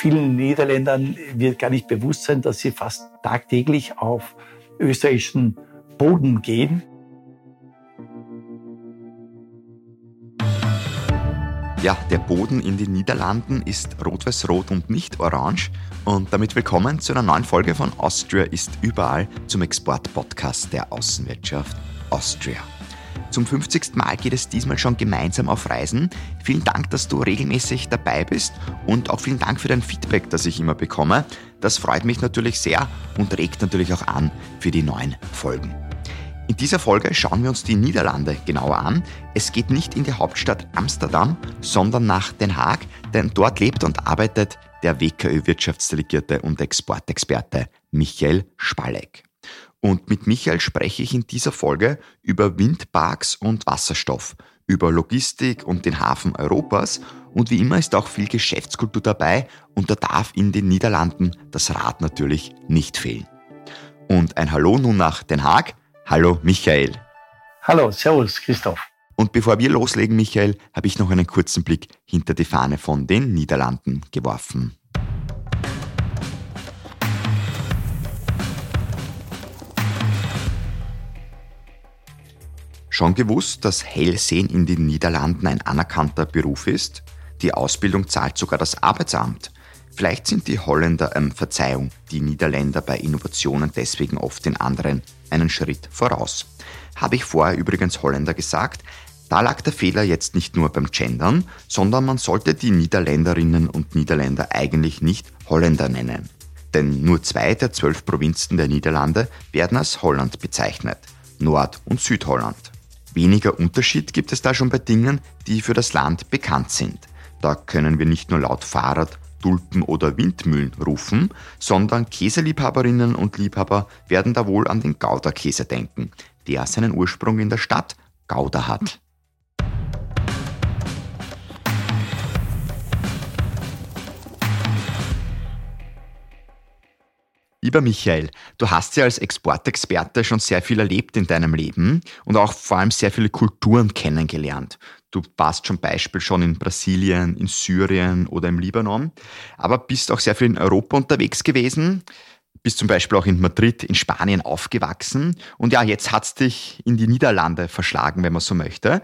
Vielen Niederländern wird gar nicht bewusst sein, dass sie fast tagtäglich auf österreichischen Boden gehen. Ja, der Boden in den Niederlanden ist rot-weiß-rot und nicht orange. Und damit willkommen zu einer neuen Folge von Austria ist überall zum Export-Podcast der Außenwirtschaft Austria. Zum 50. Mal geht es diesmal schon gemeinsam auf Reisen. Vielen Dank, dass du regelmäßig dabei bist und auch vielen Dank für dein Feedback, das ich immer bekomme. Das freut mich natürlich sehr und regt natürlich auch an für die neuen Folgen. In dieser Folge schauen wir uns die Niederlande genauer an. Es geht nicht in die Hauptstadt Amsterdam, sondern nach Den Haag, denn dort lebt und arbeitet der WKÖ-Wirtschaftsdelegierte und Exportexperte Michael Spalleck. Und mit Michael spreche ich in dieser Folge über Windparks und Wasserstoff, über Logistik und den Hafen Europas und wie immer ist auch viel Geschäftskultur dabei und da darf in den Niederlanden das Rad natürlich nicht fehlen. Und ein Hallo nun nach Den Haag. Hallo Michael. Hallo, Servus Christoph. Und bevor wir loslegen, Michael, habe ich noch einen kurzen Blick hinter die Fahne von den Niederlanden geworfen. Schon gewusst, dass Hellsehen in den Niederlanden ein anerkannter Beruf ist? Die Ausbildung zahlt sogar das Arbeitsamt. Vielleicht sind die Holländer, ähm, Verzeihung, die Niederländer bei Innovationen deswegen oft den anderen einen Schritt voraus. Habe ich vorher übrigens Holländer gesagt? Da lag der Fehler jetzt nicht nur beim Gendern, sondern man sollte die Niederländerinnen und Niederländer eigentlich nicht Holländer nennen. Denn nur zwei der zwölf Provinzen der Niederlande werden als Holland bezeichnet, Nord- und Südholland. Weniger Unterschied gibt es da schon bei Dingen, die für das Land bekannt sind. Da können wir nicht nur laut Fahrrad, Tulpen oder Windmühlen rufen, sondern Käseliebhaberinnen und Liebhaber werden da wohl an den Gouda-Käse denken, der seinen Ursprung in der Stadt Gouda hat. Lieber Michael, du hast ja als Exportexperte schon sehr viel erlebt in deinem Leben und auch vor allem sehr viele Kulturen kennengelernt. Du warst zum Beispiel schon in Brasilien, in Syrien oder im Libanon, aber bist auch sehr viel in Europa unterwegs gewesen, bist zum Beispiel auch in Madrid, in Spanien aufgewachsen und ja, jetzt hat es dich in die Niederlande verschlagen, wenn man so möchte.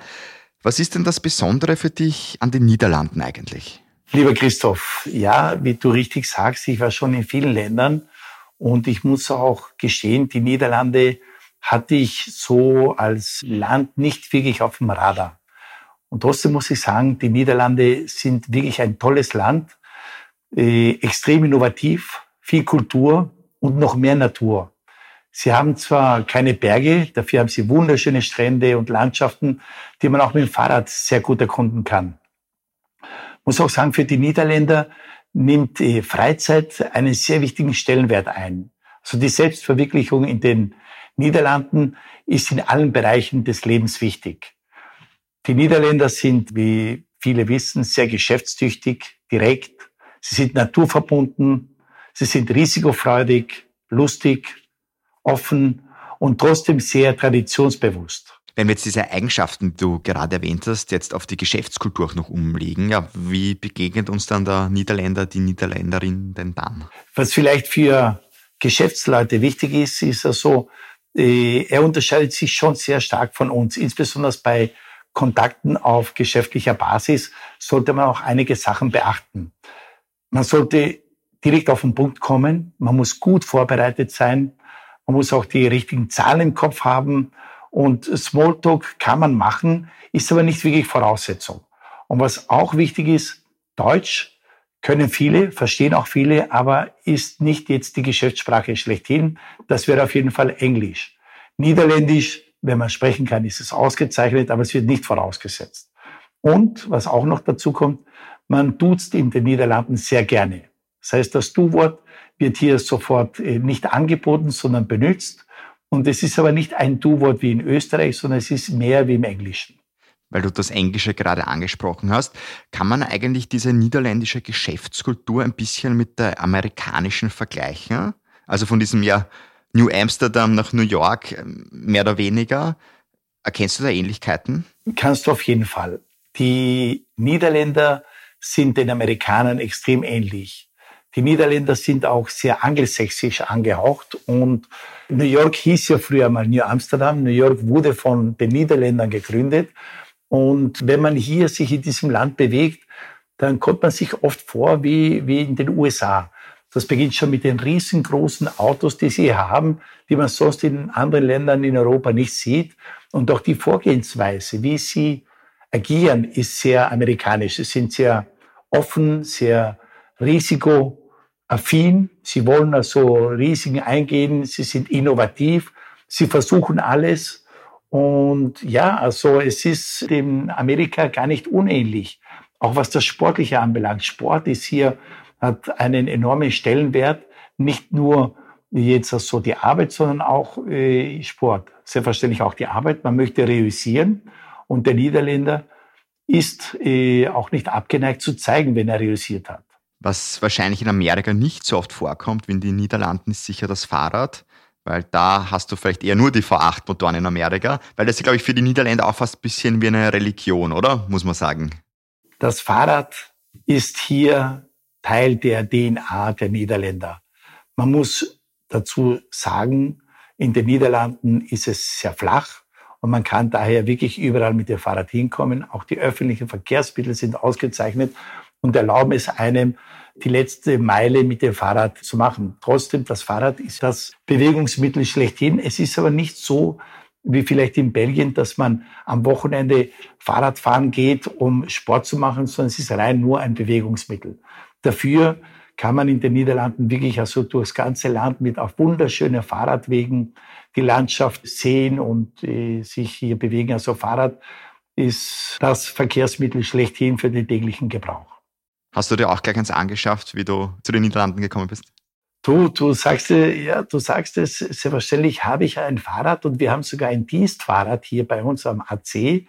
Was ist denn das Besondere für dich an den Niederlanden eigentlich? Lieber Christoph, ja, wie du richtig sagst, ich war schon in vielen Ländern und ich muss auch gestehen, die Niederlande hatte ich so als Land nicht wirklich auf dem Radar. Und trotzdem muss ich sagen, die Niederlande sind wirklich ein tolles Land, äh, extrem innovativ, viel Kultur und noch mehr Natur. Sie haben zwar keine Berge, dafür haben sie wunderschöne Strände und Landschaften, die man auch mit dem Fahrrad sehr gut erkunden kann. Muss auch sagen, für die Niederländer nimmt die Freizeit einen sehr wichtigen Stellenwert ein. Also die Selbstverwirklichung in den Niederlanden ist in allen Bereichen des Lebens wichtig. Die Niederländer sind, wie viele wissen, sehr geschäftstüchtig, direkt. Sie sind naturverbunden. Sie sind risikofreudig, lustig, offen und trotzdem sehr traditionsbewusst. Wenn wir jetzt diese Eigenschaften, die du gerade erwähnt hast, jetzt auf die Geschäftskultur auch noch umlegen, ja, wie begegnet uns dann der Niederländer, die Niederländerin denn dann? Was vielleicht für Geschäftsleute wichtig ist, ist also, äh, er unterscheidet sich schon sehr stark von uns, insbesondere bei Kontakten auf geschäftlicher Basis sollte man auch einige Sachen beachten. Man sollte direkt auf den Punkt kommen, man muss gut vorbereitet sein, man muss auch die richtigen Zahlen im Kopf haben und Smalltalk kann man machen, ist aber nicht wirklich Voraussetzung. Und was auch wichtig ist, Deutsch können viele, verstehen auch viele, aber ist nicht jetzt die Geschäftssprache schlechthin. Das wäre auf jeden Fall Englisch. Niederländisch, wenn man sprechen kann, ist es ausgezeichnet, aber es wird nicht vorausgesetzt. Und was auch noch dazu kommt, man duzt in den Niederlanden sehr gerne. Das heißt, das Du-Wort wird hier sofort äh, nicht angeboten, sondern benutzt. Und es ist aber nicht ein Du-Wort wie in Österreich, sondern es ist mehr wie im Englischen. Weil du das Englische gerade angesprochen hast, kann man eigentlich diese niederländische Geschäftskultur ein bisschen mit der amerikanischen vergleichen? Also von diesem ja New Amsterdam nach New York, mehr oder weniger. Erkennst du da Ähnlichkeiten? Kannst du auf jeden Fall. Die Niederländer sind den Amerikanern extrem ähnlich. Die Niederländer sind auch sehr angelsächsisch angehaucht und New York hieß ja früher mal New Amsterdam. New York wurde von den Niederländern gegründet. Und wenn man hier sich in diesem Land bewegt, dann kommt man sich oft vor wie, wie in den USA. Das beginnt schon mit den riesengroßen Autos, die sie haben, die man sonst in anderen Ländern in Europa nicht sieht. Und auch die Vorgehensweise, wie sie agieren, ist sehr amerikanisch. Sie sind sehr offen, sehr risikoaffin. Sie wollen also Risiken eingehen. Sie sind innovativ. Sie versuchen alles. Und ja, also es ist dem Amerika gar nicht unähnlich. Auch was das Sportliche anbelangt. Sport ist hier, hat einen enormen Stellenwert. Nicht nur jetzt so die Arbeit, sondern auch äh, Sport. Selbstverständlich auch die Arbeit. Man möchte reüssieren. Und der Niederländer ist äh, auch nicht abgeneigt zu zeigen, wenn er reüssiert hat. Was wahrscheinlich in Amerika nicht so oft vorkommt wie in den Niederlanden, ist sicher das Fahrrad. Weil da hast du vielleicht eher nur die V8-Motoren in Amerika. Weil das ist, glaube ich, für die Niederländer auch fast ein bisschen wie eine Religion, oder? Muss man sagen. Das Fahrrad ist hier Teil der DNA der Niederländer. Man muss dazu sagen, in den Niederlanden ist es sehr flach und man kann daher wirklich überall mit dem Fahrrad hinkommen. Auch die öffentlichen Verkehrsmittel sind ausgezeichnet und erlauben es einem, die letzte Meile mit dem Fahrrad zu machen. Trotzdem, das Fahrrad ist das Bewegungsmittel schlechthin. Es ist aber nicht so, wie vielleicht in Belgien, dass man am Wochenende Fahrrad fahren geht, um Sport zu machen, sondern es ist rein nur ein Bewegungsmittel. Dafür kann man in den Niederlanden wirklich also durchs ganze Land mit auf wunderschönen Fahrradwegen die Landschaft sehen und äh, sich hier bewegen. Also Fahrrad ist das Verkehrsmittel schlechthin für den täglichen Gebrauch. Hast du dir auch gleich eins angeschafft, wie du zu den Niederlanden gekommen bist? Du, du sagst, ja, du sagst es, selbstverständlich habe ich ein Fahrrad und wir haben sogar ein Dienstfahrrad hier bei uns am AC.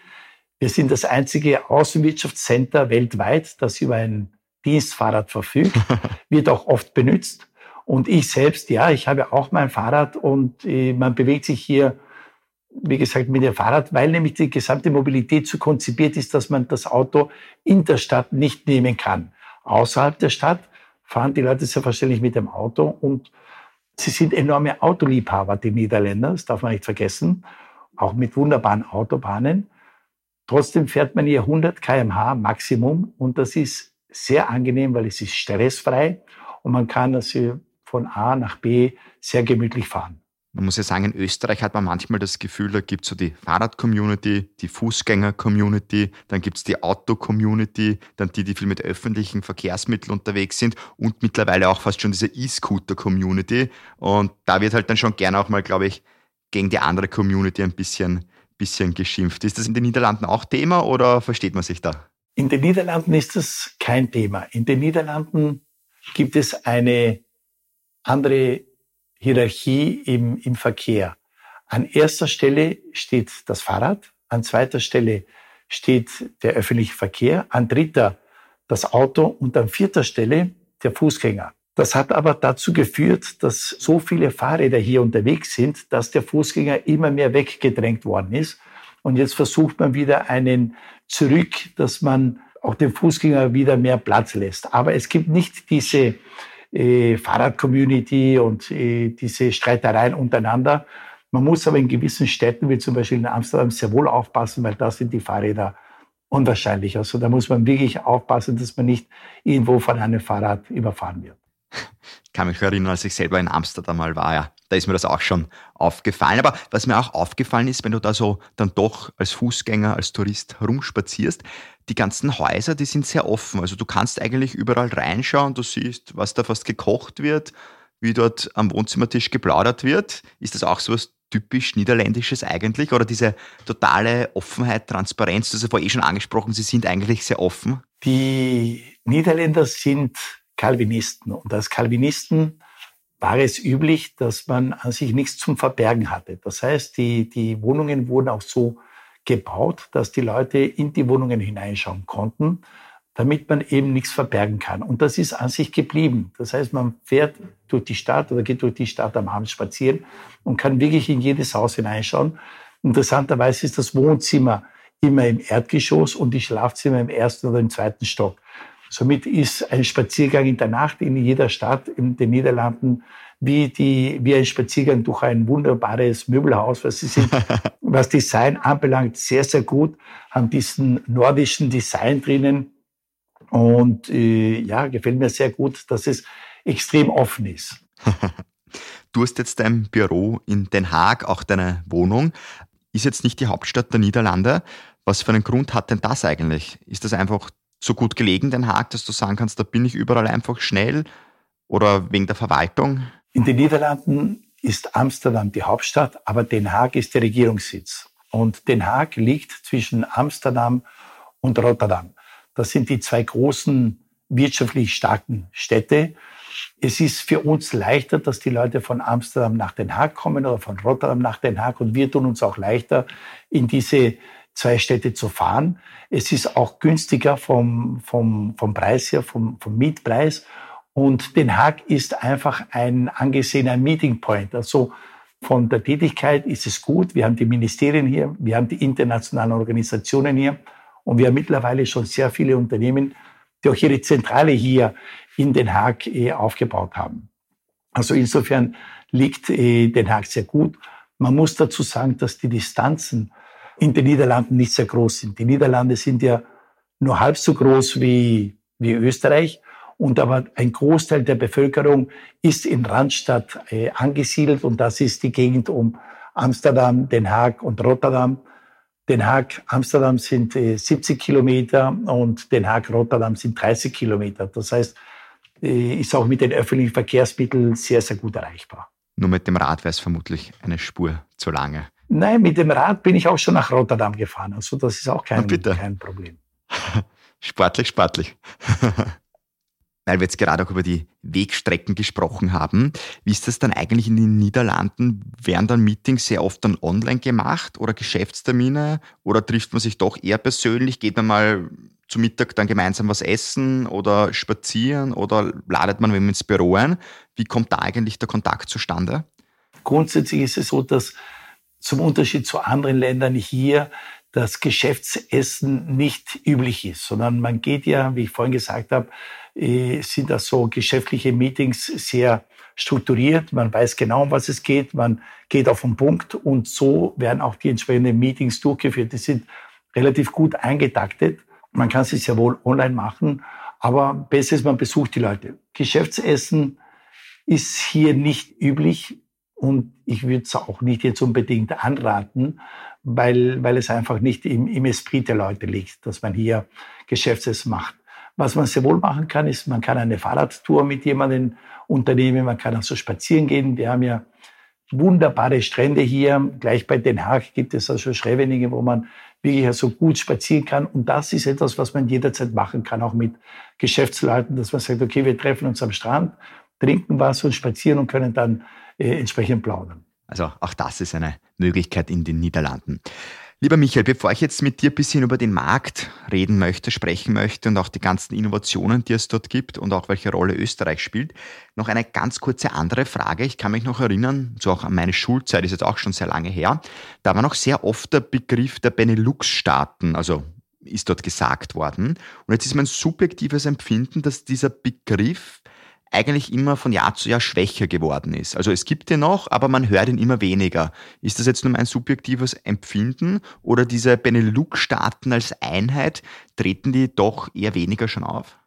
Wir sind das einzige Außenwirtschaftscenter weltweit, das über ein Dienstfahrrad verfügt, wird auch oft benutzt. Und ich selbst, ja, ich habe auch mein Fahrrad und äh, man bewegt sich hier, wie gesagt, mit dem Fahrrad, weil nämlich die gesamte Mobilität so konzipiert ist, dass man das Auto in der Stadt nicht nehmen kann. Außerhalb der Stadt fahren die Leute selbstverständlich mit dem Auto und sie sind enorme Autoliebhaber, die Niederländer, das darf man nicht vergessen, auch mit wunderbaren Autobahnen. Trotzdem fährt man hier 100 kmh Maximum und das ist sehr angenehm, weil es ist stressfrei und man kann also von A nach B sehr gemütlich fahren. Man muss ja sagen, in Österreich hat man manchmal das Gefühl, da gibt es so die Fahrrad-Community, die Fußgänger-Community, dann gibt es die Auto-Community, dann die, die viel mit öffentlichen Verkehrsmitteln unterwegs sind und mittlerweile auch fast schon diese E-Scooter-Community. Und da wird halt dann schon gerne auch mal, glaube ich, gegen die andere Community ein bisschen, bisschen geschimpft. Ist das in den Niederlanden auch Thema oder versteht man sich da? In den Niederlanden ist das kein Thema. In den Niederlanden gibt es eine andere Hierarchie im, im Verkehr. An erster Stelle steht das Fahrrad, an zweiter Stelle steht der öffentliche Verkehr, an dritter das Auto und an vierter Stelle der Fußgänger. Das hat aber dazu geführt, dass so viele Fahrräder hier unterwegs sind, dass der Fußgänger immer mehr weggedrängt worden ist und jetzt versucht man wieder einen zurück, dass man auch dem Fußgänger wieder mehr Platz lässt. Aber es gibt nicht diese äh, Fahrrad-Community und äh, diese Streitereien untereinander. Man muss aber in gewissen Städten, wie zum Beispiel in Amsterdam, sehr wohl aufpassen, weil da sind die Fahrräder unwahrscheinlich. Also da muss man wirklich aufpassen, dass man nicht irgendwo von einem Fahrrad überfahren wird. Ich kann mich erinnern, als ich selber in Amsterdam mal war, ja, da ist mir das auch schon aufgefallen. Aber was mir auch aufgefallen ist, wenn du da so dann doch als Fußgänger, als Tourist rumspazierst, die ganzen Häuser, die sind sehr offen. Also du kannst eigentlich überall reinschauen, du siehst, was da fast gekocht wird, wie dort am Wohnzimmertisch geplaudert wird. Ist das auch so was typisch Niederländisches eigentlich? Oder diese totale Offenheit, Transparenz, du hast ja vorher eh schon angesprochen, sie sind eigentlich sehr offen? Die Niederländer sind Calvinisten. Und als Calvinisten war es üblich, dass man an sich nichts zum Verbergen hatte. Das heißt, die, die Wohnungen wurden auch so gebaut, dass die Leute in die Wohnungen hineinschauen konnten, damit man eben nichts verbergen kann. Und das ist an sich geblieben. Das heißt, man fährt durch die Stadt oder geht durch die Stadt am Abend spazieren und kann wirklich in jedes Haus hineinschauen. Interessanterweise ist das Wohnzimmer immer im Erdgeschoss und die Schlafzimmer im ersten oder im zweiten Stock. Somit ist ein Spaziergang in der Nacht in jeder Stadt in den Niederlanden wie, die, wie ein Spaziergang durch ein wunderbares Möbelhaus, was sie sind, was Design anbelangt, sehr, sehr gut, haben diesen nordischen Design drinnen. Und äh, ja, gefällt mir sehr gut, dass es extrem offen ist. du hast jetzt dein Büro in Den Haag, auch deine Wohnung. Ist jetzt nicht die Hauptstadt der Niederlande. Was für einen Grund hat denn das eigentlich? Ist das einfach so gut gelegen, Den Haag, dass du sagen kannst, da bin ich überall einfach schnell oder wegen der Verwaltung? In den Niederlanden ist Amsterdam die Hauptstadt, aber Den Haag ist der Regierungssitz. Und Den Haag liegt zwischen Amsterdam und Rotterdam. Das sind die zwei großen wirtschaftlich starken Städte. Es ist für uns leichter, dass die Leute von Amsterdam nach Den Haag kommen oder von Rotterdam nach Den Haag. Und wir tun uns auch leichter, in diese zwei Städte zu fahren. Es ist auch günstiger vom, vom, vom Preis her, vom, vom Mietpreis. Und Den Haag ist einfach ein angesehener Meeting Point. Also von der Tätigkeit ist es gut. Wir haben die Ministerien hier, wir haben die internationalen Organisationen hier und wir haben mittlerweile schon sehr viele Unternehmen, die auch ihre Zentrale hier in Den Haag eh, aufgebaut haben. Also insofern liegt eh, Den Haag sehr gut. Man muss dazu sagen, dass die Distanzen in den Niederlanden nicht sehr groß sind. Die Niederlande sind ja nur halb so groß wie, wie Österreich. Und aber ein Großteil der Bevölkerung ist in Randstadt äh, angesiedelt und das ist die Gegend um Amsterdam, Den Haag und Rotterdam. Den Haag, Amsterdam sind äh, 70 Kilometer und Den Haag, Rotterdam sind 30 Kilometer. Das heißt, äh, ist auch mit den öffentlichen Verkehrsmitteln sehr, sehr gut erreichbar. Nur mit dem Rad wäre es vermutlich eine Spur zu lange. Nein, mit dem Rad bin ich auch schon nach Rotterdam gefahren. Also das ist auch kein, kein Problem. sportlich, sportlich. weil wir jetzt gerade auch über die Wegstrecken gesprochen haben. Wie ist das dann eigentlich in den Niederlanden? Werden dann Meetings sehr oft dann online gemacht oder Geschäftstermine? Oder trifft man sich doch eher persönlich? Geht man mal zu Mittag dann gemeinsam was essen oder spazieren oder ladet man ins Büro ein? Wie kommt da eigentlich der Kontakt zustande? Grundsätzlich ist es so, dass zum Unterschied zu anderen Ländern hier das Geschäftsessen nicht üblich ist, sondern man geht ja, wie ich vorhin gesagt habe, äh, sind das so geschäftliche Meetings sehr strukturiert. Man weiß genau, um was es geht. Man geht auf den Punkt und so werden auch die entsprechenden Meetings durchgeführt. Die sind relativ gut eingetaktet. Man kann sie sehr wohl online machen, aber besser ist, man besucht die Leute. Geschäftsessen ist hier nicht üblich und ich würde es auch nicht jetzt unbedingt anraten, weil, weil es einfach nicht im, im Esprit der Leute liegt, dass man hier Geschäftsessen macht. Was man sehr wohl machen kann, ist, man kann eine Fahrradtour mit jemandem unternehmen, man kann also spazieren gehen. Wir haben ja wunderbare Strände hier. Gleich bei Den Haag gibt es also Schreveningen, wo man wirklich also gut spazieren kann. Und das ist etwas, was man jederzeit machen kann, auch mit Geschäftsleuten, dass man sagt, okay, wir treffen uns am Strand, trinken was und spazieren und können dann äh, entsprechend plaudern. Also auch das ist eine Möglichkeit in den Niederlanden. Lieber Michael, bevor ich jetzt mit dir ein bisschen über den Markt reden möchte, sprechen möchte und auch die ganzen Innovationen, die es dort gibt und auch welche Rolle Österreich spielt, noch eine ganz kurze andere Frage. Ich kann mich noch erinnern, so auch an meine Schulzeit, ist jetzt auch schon sehr lange her, da war noch sehr oft der Begriff der Benelux-Staaten, also ist dort gesagt worden. Und jetzt ist mein subjektives Empfinden, dass dieser Begriff eigentlich immer von Jahr zu Jahr schwächer geworden ist. Also es gibt ihn noch, aber man hört ihn immer weniger. Ist das jetzt nur mein subjektives Empfinden oder diese Benelux-Staaten als Einheit, treten die doch eher weniger schon auf?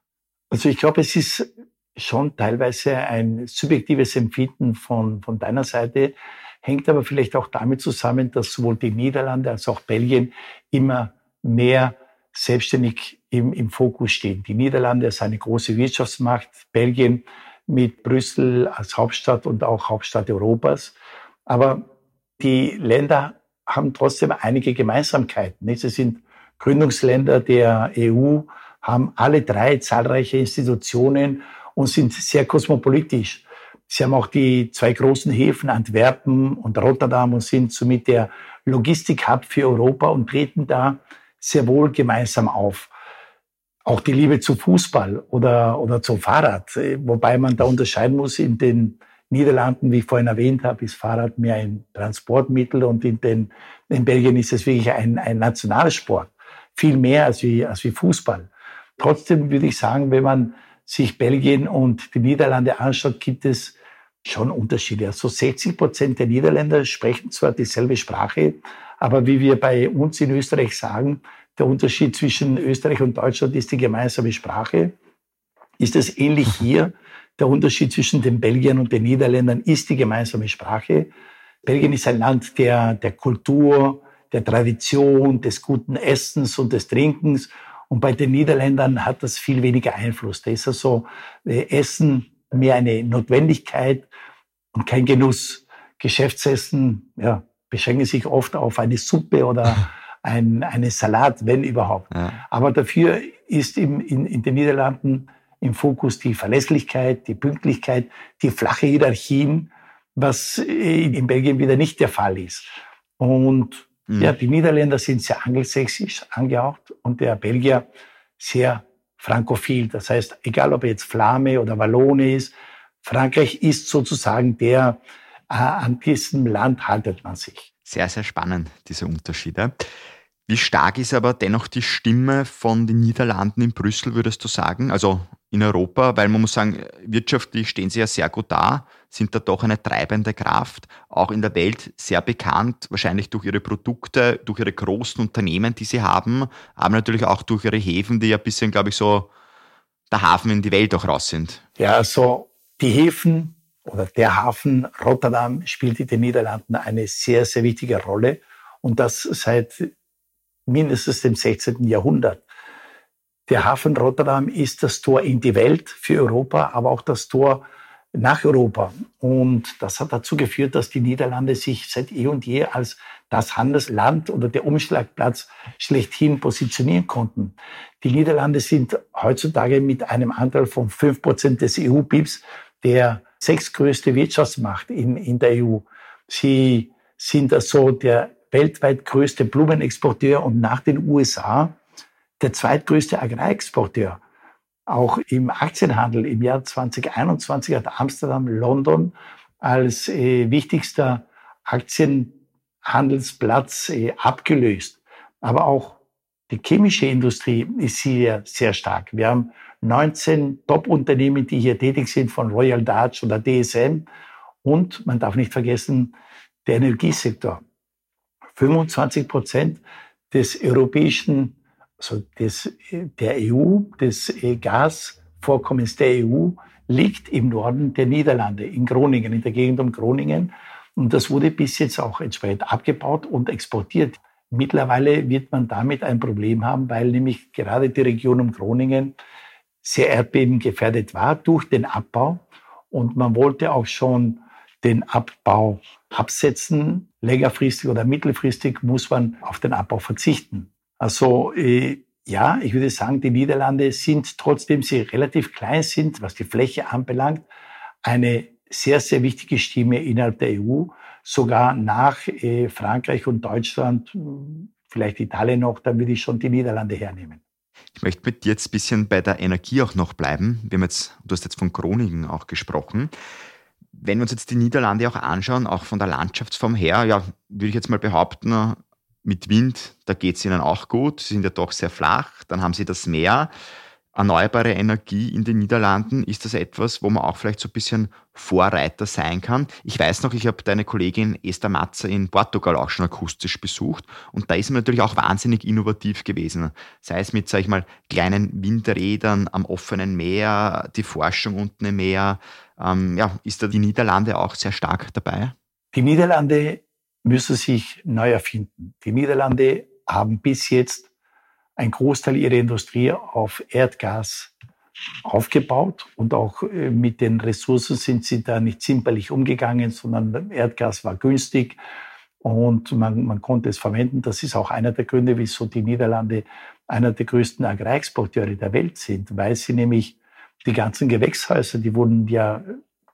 Also ich glaube, es ist schon teilweise ein subjektives Empfinden von, von deiner Seite, hängt aber vielleicht auch damit zusammen, dass sowohl die Niederlande als auch Belgien immer mehr selbstständig im, im Fokus stehen. Die Niederlande ist eine große Wirtschaftsmacht, Belgien mit Brüssel als Hauptstadt und auch Hauptstadt Europas. Aber die Länder haben trotzdem einige Gemeinsamkeiten. Sie sind Gründungsländer der EU, haben alle drei zahlreiche Institutionen und sind sehr kosmopolitisch. Sie haben auch die zwei großen Häfen Antwerpen und Rotterdam und sind somit der Logistik-Hub für Europa und treten da sehr wohl gemeinsam auf. Auch die Liebe zu Fußball oder, oder zum Fahrrad, wobei man da unterscheiden muss, in den Niederlanden, wie ich vorhin erwähnt habe, ist Fahrrad mehr ein Transportmittel und in, den, in Belgien ist es wirklich ein, ein Nationalsport. Viel mehr als wie, als wie Fußball. Trotzdem würde ich sagen, wenn man sich Belgien und die Niederlande anschaut, gibt es schon Unterschiede. Also 60 Prozent der Niederländer sprechen zwar dieselbe Sprache, aber wie wir bei uns in Österreich sagen, der Unterschied zwischen Österreich und Deutschland ist die gemeinsame Sprache. Ist es ähnlich hier? Der Unterschied zwischen den Belgiern und den Niederländern ist die gemeinsame Sprache. Belgien ist ein Land der, der Kultur, der Tradition, des guten Essens und des Trinkens. Und bei den Niederländern hat das viel weniger Einfluss. Da ist also äh, Essen mehr eine Notwendigkeit und kein Genuss. Geschäftsessen ja, beschränken sich oft auf eine Suppe oder ein, eine Salat, wenn überhaupt. Ja. Aber dafür ist im, in, in den Niederlanden im Fokus die Verlässlichkeit, die Pünktlichkeit, die flache Hierarchien, was in Belgien wieder nicht der Fall ist. Und mhm. ja, die Niederländer sind sehr angelsächsisch angehaucht und der Belgier sehr frankophil. Das heißt, egal ob er jetzt Flame oder Wallone ist, Frankreich ist sozusagen der, äh, an diesem Land haltet man sich. Sehr, sehr spannend, diese Unterschiede. Wie stark ist aber dennoch die Stimme von den Niederlanden in Brüssel, würdest du sagen? Also in Europa, weil man muss sagen, wirtschaftlich stehen sie ja sehr gut da, sind da doch eine treibende Kraft, auch in der Welt sehr bekannt, wahrscheinlich durch ihre Produkte, durch ihre großen Unternehmen, die sie haben, aber natürlich auch durch ihre Häfen, die ja ein bisschen, glaube ich, so der Hafen in die Welt auch raus sind. Ja, also die Häfen oder der Hafen Rotterdam spielt in den Niederlanden eine sehr, sehr wichtige Rolle und das seit mindestens dem 16. Jahrhundert. Der Hafen Rotterdam ist das Tor in die Welt für Europa, aber auch das Tor nach Europa. Und das hat dazu geführt, dass die Niederlande sich seit eh und je als das Handelsland oder der Umschlagplatz schlechthin positionieren konnten. Die Niederlande sind heutzutage mit einem Anteil von fünf Prozent des EU-BIPs der sechstgrößte Wirtschaftsmacht in, in der EU. Sie sind also der weltweit größte Blumenexporteur und nach den USA der zweitgrößte Agrarexporteur. Auch im Aktienhandel im Jahr 2021 hat Amsterdam London als äh, wichtigster Aktienhandelsplatz äh, abgelöst. Aber auch die chemische Industrie ist hier sehr stark. Wir haben 19 Top-Unternehmen, die hier tätig sind, von Royal Dutch oder DSM. Und man darf nicht vergessen, der Energiesektor. 25 Prozent des europäischen, also des, der EU, des Gasvorkommens der EU liegt im Norden der Niederlande, in Groningen, in der Gegend um Groningen. Und das wurde bis jetzt auch entsprechend abgebaut und exportiert. Mittlerweile wird man damit ein Problem haben, weil nämlich gerade die Region um Groningen sehr erdbebengefährdet war durch den Abbau. Und man wollte auch schon den Abbau absetzen. Längerfristig oder mittelfristig muss man auf den Abbau verzichten. Also äh, ja, ich würde sagen, die Niederlande sind, trotzdem sie relativ klein sind, was die Fläche anbelangt, eine sehr, sehr wichtige Stimme innerhalb der EU, sogar nach äh, Frankreich und Deutschland, vielleicht Italien noch, dann würde ich schon die Niederlande hernehmen. Ich möchte mit dir jetzt ein bisschen bei der Energie auch noch bleiben. Wir haben jetzt, du hast jetzt von Groningen auch gesprochen wenn wir uns jetzt die Niederlande auch anschauen, auch von der Landschaftsform her, ja, würde ich jetzt mal behaupten, mit Wind, da geht es ihnen auch gut. Sie sind ja doch sehr flach. Dann haben sie das Meer erneuerbare Energie in den Niederlanden, ist das etwas, wo man auch vielleicht so ein bisschen Vorreiter sein kann? Ich weiß noch, ich habe deine Kollegin Esther Matzer in Portugal auch schon akustisch besucht und da ist man natürlich auch wahnsinnig innovativ gewesen. Sei es mit, sag ich mal, kleinen Windrädern am offenen Meer, die Forschung unten im Meer. Ähm, ja, ist da die Niederlande auch sehr stark dabei? Die Niederlande müssen sich neu erfinden. Die Niederlande haben bis jetzt ein Großteil ihrer Industrie auf Erdgas aufgebaut und auch äh, mit den Ressourcen sind sie da nicht zimperlich umgegangen, sondern Erdgas war günstig und man, man konnte es verwenden. Das ist auch einer der Gründe, wieso die Niederlande einer der größten Agrarexporteure der Welt sind, weil sie nämlich die ganzen Gewächshäuser, die wurden ja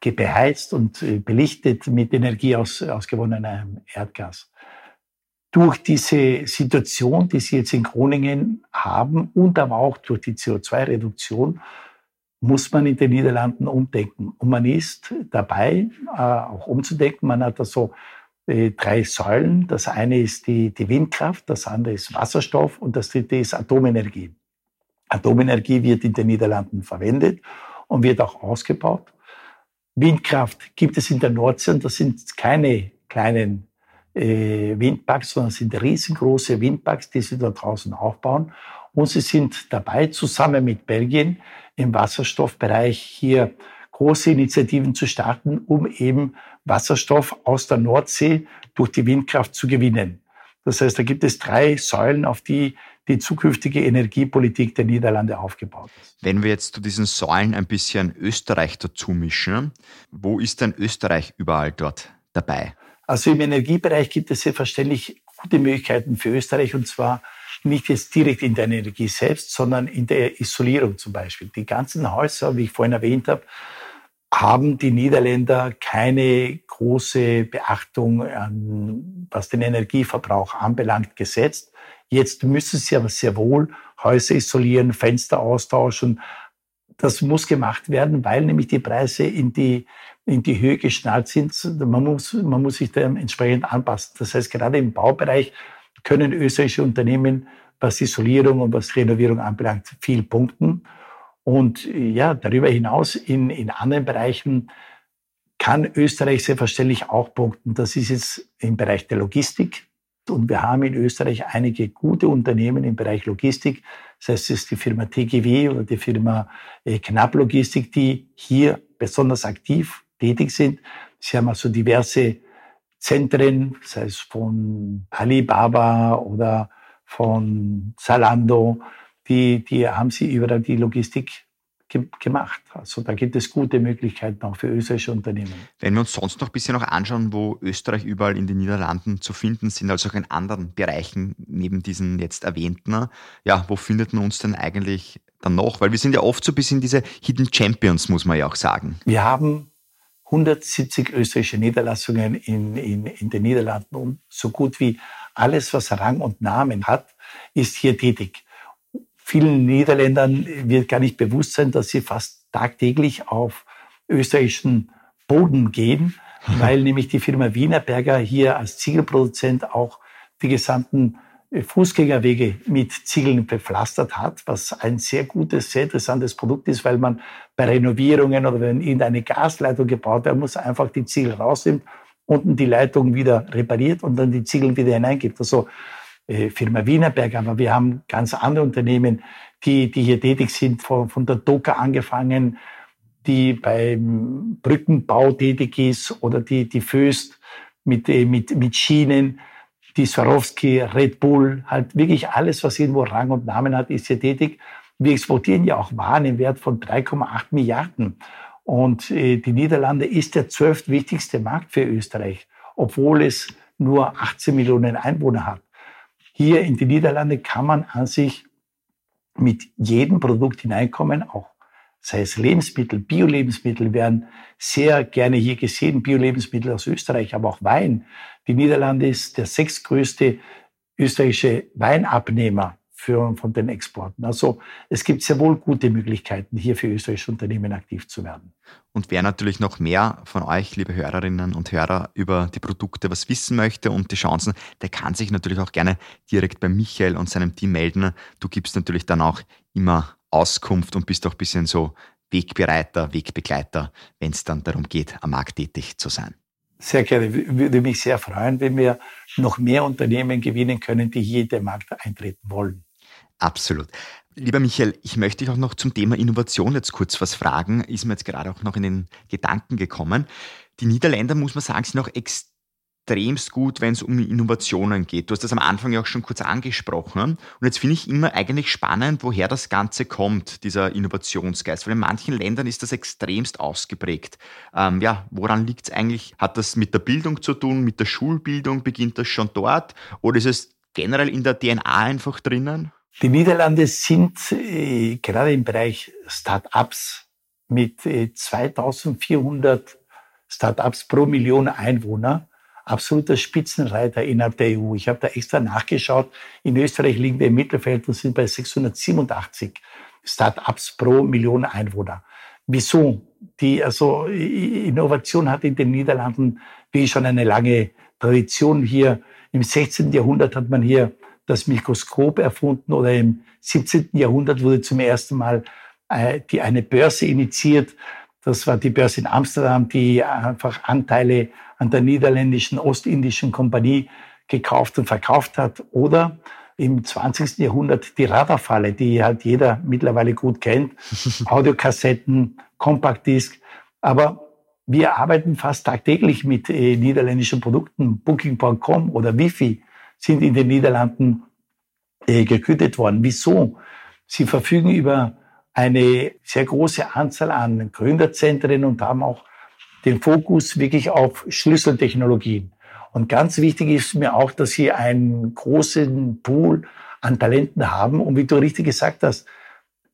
beheizt und äh, belichtet mit Energie aus, aus gewonnenem Erdgas durch diese Situation, die Sie jetzt in Groningen haben und aber auch durch die CO2-Reduktion, muss man in den Niederlanden umdenken. Und man ist dabei, äh, auch umzudenken. Man hat da so äh, drei Säulen. Das eine ist die, die Windkraft, das andere ist Wasserstoff und das dritte ist Atomenergie. Atomenergie wird in den Niederlanden verwendet und wird auch ausgebaut. Windkraft gibt es in der Nordsee und das sind keine kleinen Windparks, sondern sind riesengroße Windparks, die sie da draußen aufbauen. Und sie sind dabei, zusammen mit Belgien im Wasserstoffbereich hier große Initiativen zu starten, um eben Wasserstoff aus der Nordsee durch die Windkraft zu gewinnen. Das heißt, da gibt es drei Säulen, auf die die zukünftige Energiepolitik der Niederlande aufgebaut ist. Wenn wir jetzt zu diesen Säulen ein bisschen Österreich dazu mischen, wo ist denn Österreich überall dort dabei? Also im Energiebereich gibt es selbstverständlich gute Möglichkeiten für Österreich und zwar nicht jetzt direkt in der Energie selbst, sondern in der Isolierung zum Beispiel. Die ganzen Häuser, wie ich vorhin erwähnt habe, haben die Niederländer keine große Beachtung an, was den Energieverbrauch anbelangt, gesetzt. Jetzt müssen sie aber sehr wohl Häuser isolieren, Fenster austauschen. Das muss gemacht werden, weil nämlich die Preise in die, in die Höhe geschnallt sind. Man muss, man muss sich da entsprechend anpassen. Das heißt, gerade im Baubereich können österreichische Unternehmen, was Isolierung und was Renovierung anbelangt, viel punkten. Und ja, darüber hinaus in, in anderen Bereichen kann Österreich selbstverständlich auch punkten. Das ist jetzt im Bereich der Logistik. Und wir haben in Österreich einige gute Unternehmen im Bereich Logistik. Das heißt, es ist die Firma TGW oder die Firma äh, Knapp Logistik, die hier besonders aktiv tätig sind. Sie haben also diverse Zentren, sei es von Alibaba oder von Zalando, die, die haben sie überall die Logistik ge gemacht. Also da gibt es gute Möglichkeiten auch für österreichische Unternehmen. Wenn wir uns sonst noch ein bisschen noch anschauen, wo Österreich überall in den Niederlanden zu finden sind, also auch in anderen Bereichen neben diesen jetzt erwähnten, ja, wo findet man uns denn eigentlich dann noch? Weil wir sind ja oft so ein bisschen diese Hidden Champions, muss man ja auch sagen. Wir haben 170 österreichische Niederlassungen in, in, in den Niederlanden und so gut wie alles, was Rang und Namen hat, ist hier tätig. Vielen Niederländern wird gar nicht bewusst sein, dass sie fast tagtäglich auf österreichischen Boden gehen, weil nämlich die Firma Wienerberger hier als Ziegelproduzent auch die gesamten Fußgängerwege mit Ziegeln bepflastert hat, was ein sehr gutes, sehr interessantes Produkt ist, weil man bei Renovierungen oder wenn irgendeine Gasleitung gebaut werden muss, einfach die Ziegel rausnimmt unten die Leitung wieder repariert und dann die Ziegel wieder hineingibt. Also äh, Firma Wienerberg, aber wir haben ganz andere Unternehmen, die, die hier tätig sind, von, von der Doka angefangen, die beim Brückenbau tätig ist oder die, die Föst mit, äh, mit, mit Schienen, die Swarovski, Red Bull, halt wirklich alles, was irgendwo Rang und Namen hat, ist hier tätig. Wir exportieren ja auch Waren im Wert von 3,8 Milliarden. Und äh, die Niederlande ist der zwölftwichtigste Markt für Österreich, obwohl es nur 18 Millionen Einwohner hat. Hier in die Niederlande kann man an sich mit jedem Produkt hineinkommen, auch sei es Lebensmittel, Bio-Lebensmittel werden sehr gerne hier gesehen, Bio-Lebensmittel aus Österreich, aber auch Wein. Die Niederlande ist der sechstgrößte österreichische Weinabnehmer für, von den Exporten. Also es gibt sehr wohl gute Möglichkeiten, hier für österreichische Unternehmen aktiv zu werden. Und wer natürlich noch mehr von euch, liebe Hörerinnen und Hörer, über die Produkte was wissen möchte und die Chancen, der kann sich natürlich auch gerne direkt bei Michael und seinem Team melden. Du gibst natürlich dann auch immer Auskunft und bist auch ein bisschen so Wegbereiter, Wegbegleiter, wenn es dann darum geht, am Markt tätig zu sein. Sehr gerne. Würde mich sehr freuen, wenn wir noch mehr Unternehmen gewinnen können, die hier in den Markt eintreten wollen. Absolut. Lieber Michael, ich möchte dich auch noch zum Thema Innovation jetzt kurz was fragen. Ist mir jetzt gerade auch noch in den Gedanken gekommen. Die Niederländer, muss man sagen, sind auch extremst gut, wenn es um Innovationen geht. Du hast das am Anfang ja auch schon kurz angesprochen. Und jetzt finde ich immer eigentlich spannend, woher das Ganze kommt, dieser Innovationsgeist. Weil in manchen Ländern ist das extremst ausgeprägt. Ähm, ja, woran liegt es eigentlich? Hat das mit der Bildung zu tun, mit der Schulbildung? Beginnt das schon dort? Oder ist es generell in der DNA einfach drinnen? Die Niederlande sind äh, gerade im Bereich Start-ups mit äh, 2400 Start-ups pro Million Einwohner absoluter Spitzenreiter innerhalb der EU. Ich habe da extra nachgeschaut. In Österreich liegen wir im Mittelfeld und sind bei 687 Start-ups pro Million Einwohner. Wieso? Die also Innovation hat in den Niederlanden wie schon eine lange Tradition hier. Im 16. Jahrhundert hat man hier das Mikroskop erfunden oder im 17. Jahrhundert wurde zum ersten Mal äh, die, eine Börse initiiert. Das war die Börse in Amsterdam, die einfach Anteile an der niederländischen Ostindischen Kompanie gekauft und verkauft hat. Oder im 20. Jahrhundert die Radarfalle, die halt jeder mittlerweile gut kennt. Audiokassetten, Compact-Disc. Aber wir arbeiten fast tagtäglich mit äh, niederländischen Produkten. Booking.com oder Wifi sind in den Niederlanden äh, gegründet worden. Wieso? Sie verfügen über eine sehr große Anzahl an Gründerzentren und haben auch den Fokus wirklich auf Schlüsseltechnologien. Und ganz wichtig ist mir auch, dass sie einen großen Pool an Talenten haben. Und wie du richtig gesagt hast,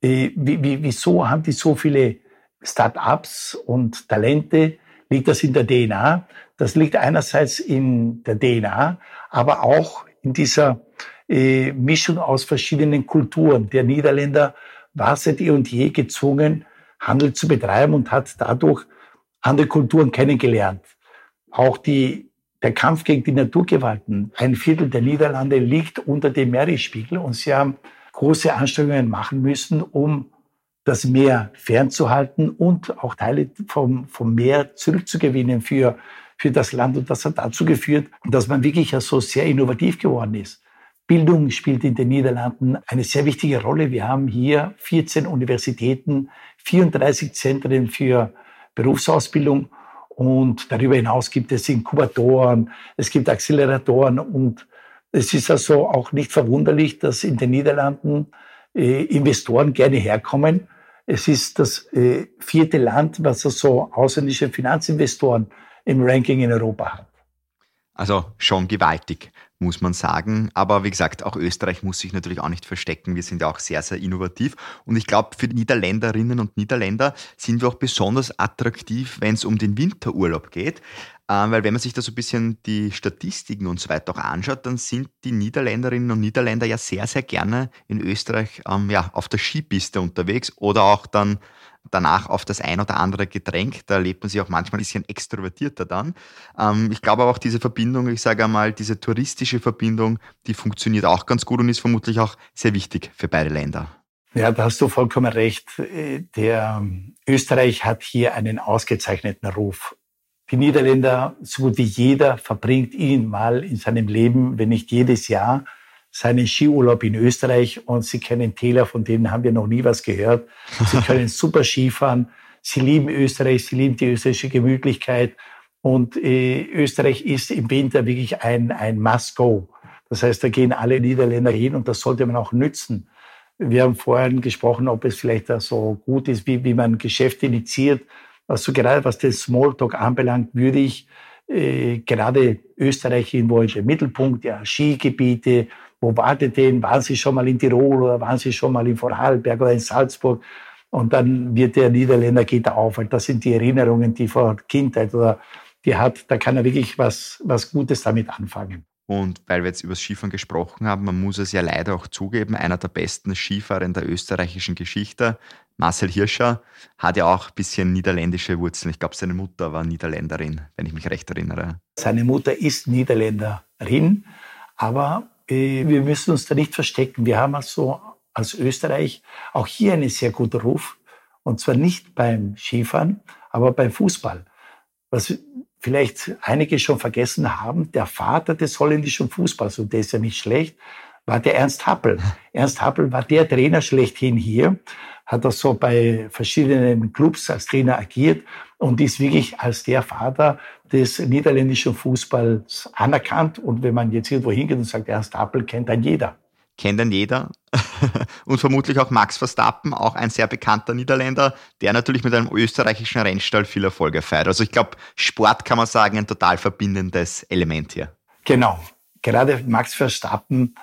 äh, wie, wie, wieso haben die so viele Start-ups und Talente? Liegt das in der DNA? Das liegt einerseits in der DNA, aber auch in dieser äh, Mischung aus verschiedenen Kulturen. Der Niederländer war seit eh und je gezwungen, Handel zu betreiben und hat dadurch andere Kulturen kennengelernt. Auch die der Kampf gegen die Naturgewalten. Ein Viertel der Niederlande liegt unter dem Meeresspiegel und sie haben große Anstrengungen machen müssen, um das Meer fernzuhalten und auch Teile vom, vom Meer zurückzugewinnen für, für das Land. Und das hat dazu geführt, dass man wirklich ja so sehr innovativ geworden ist. Bildung spielt in den Niederlanden eine sehr wichtige Rolle. Wir haben hier 14 Universitäten, 34 Zentren für Berufsausbildung und darüber hinaus gibt es Inkubatoren, es gibt Acceleratoren und es ist also auch nicht verwunderlich, dass in den Niederlanden äh, Investoren gerne herkommen. Es ist das äh, vierte Land, was also ausländische Finanzinvestoren im Ranking in Europa hat. Also schon gewaltig muss man sagen. Aber wie gesagt, auch Österreich muss sich natürlich auch nicht verstecken. Wir sind ja auch sehr, sehr innovativ. Und ich glaube, für Niederländerinnen und Niederländer sind wir auch besonders attraktiv, wenn es um den Winterurlaub geht. Äh, weil wenn man sich da so ein bisschen die Statistiken und so weiter auch anschaut, dann sind die Niederländerinnen und Niederländer ja sehr, sehr gerne in Österreich ähm, ja, auf der Skipiste unterwegs oder auch dann danach auf das ein oder andere Getränk. Da lebt man sich auch manchmal ein bisschen extrovertierter dann. Ähm, ich glaube aber auch diese Verbindung, ich sage einmal, diese touristische Verbindung, die funktioniert auch ganz gut und ist vermutlich auch sehr wichtig für beide Länder. Ja, da hast du vollkommen recht. Der Österreich hat hier einen ausgezeichneten Ruf. Die Niederländer, so gut wie jeder, verbringt ihn mal in seinem Leben, wenn nicht jedes Jahr seinen Skiurlaub in Österreich und sie kennen Täler, von denen haben wir noch nie was gehört. Sie können super Skifahren. Sie lieben Österreich, sie lieben die österreichische Gemütlichkeit. Und äh, Österreich ist im Winter wirklich ein, ein Must-Go. Das heißt, da gehen alle Niederländer hin und das sollte man auch nützen. Wir haben vorhin gesprochen, ob es vielleicht so gut ist, wie, wie man Geschäfte initiiert. Also gerade was den Smalltalk anbelangt, würde ich äh, gerade Österreich irgendwo in den Mittelpunkt, ja, Skigebiete, wo wartet denn? Waren Sie schon mal in Tirol oder waren Sie schon mal in Vorarlberg oder in Salzburg? Und dann wird der Niederländer geht auf, weil das sind die Erinnerungen, die vor Kindheit oder die hat, da kann er wirklich was, was Gutes damit anfangen. Und weil wir jetzt über das Skifahren gesprochen haben, man muss es ja leider auch zugeben, einer der besten Skifahrer in der österreichischen Geschichte, Marcel Hirscher, hat ja auch ein bisschen niederländische Wurzeln. Ich glaube, seine Mutter war Niederländerin, wenn ich mich recht erinnere. Seine Mutter ist Niederländerin, aber wir müssen uns da nicht verstecken. Wir haben also als Österreich auch hier einen sehr guten Ruf. Und zwar nicht beim Skifahren, aber beim Fußball. Was vielleicht einige schon vergessen haben, der Vater des holländischen Fußballs, und der ist ja nicht schlecht, war der Ernst Happel. Ernst Happel war der Trainer schlechthin hier, hat auch so bei verschiedenen Clubs als Trainer agiert und ist wirklich als der Vater des niederländischen Fußballs anerkannt. Und wenn man jetzt irgendwo hingeht und sagt, Ernst Happel kennt dann jeder. Kennt dann jeder. und vermutlich auch Max Verstappen, auch ein sehr bekannter Niederländer, der natürlich mit einem österreichischen Rennstall viel Erfolge feiert. Also ich glaube, Sport kann man sagen, ein total verbindendes Element hier. Genau. Gerade Max Verstappen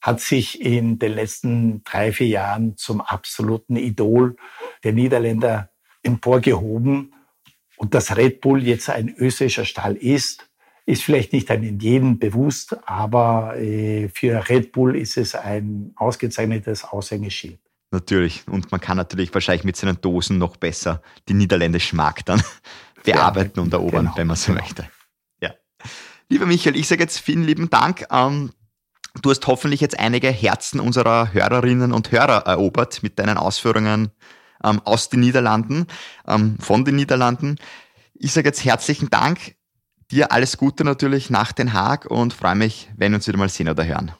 hat sich in den letzten drei, vier Jahren zum absoluten Idol der Niederländer emporgehoben und dass Red Bull jetzt ein österreichischer Stall ist, ist vielleicht nicht an jedem bewusst, aber äh, für Red Bull ist es ein ausgezeichnetes Aushängeschild. Natürlich. Und man kann natürlich wahrscheinlich mit seinen Dosen noch besser den niederländischen Markt dann bearbeiten ja, und erobern, genau, wenn man so genau. möchte. Ja. Lieber Michael, ich sage jetzt vielen lieben Dank. Ähm, Du hast hoffentlich jetzt einige Herzen unserer Hörerinnen und Hörer erobert mit deinen Ausführungen ähm, aus den Niederlanden, ähm, von den Niederlanden. Ich sage jetzt herzlichen Dank. Dir alles Gute natürlich nach Den Haag und freue mich, wenn wir uns wieder mal sehen oder hören.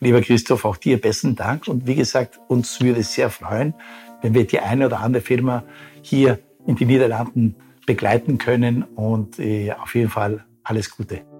Lieber Christoph, auch dir besten Dank. Und wie gesagt, uns würde es sehr freuen, wenn wir die eine oder andere Firma hier in die Niederlanden begleiten können. Und äh, auf jeden Fall alles Gute.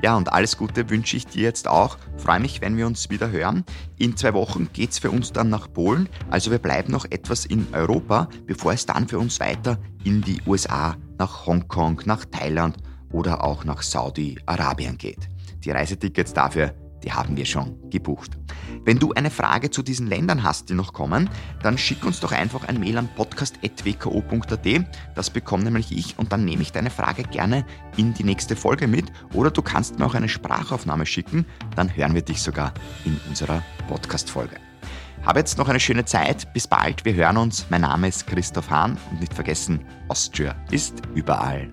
Ja, und alles Gute wünsche ich dir jetzt auch. Freue mich, wenn wir uns wieder hören. In zwei Wochen geht es für uns dann nach Polen. Also wir bleiben noch etwas in Europa, bevor es dann für uns weiter in die USA, nach Hongkong, nach Thailand oder auch nach Saudi-Arabien geht. Die Reisetickets dafür die haben wir schon gebucht. Wenn du eine Frage zu diesen Ländern hast, die noch kommen, dann schick uns doch einfach ein Mail an podcast.wko.at. Das bekomme nämlich ich und dann nehme ich deine Frage gerne in die nächste Folge mit. Oder du kannst mir auch eine Sprachaufnahme schicken, dann hören wir dich sogar in unserer Podcast-Folge. Habe jetzt noch eine schöne Zeit. Bis bald. Wir hören uns. Mein Name ist Christoph Hahn und nicht vergessen, Austria ist überall.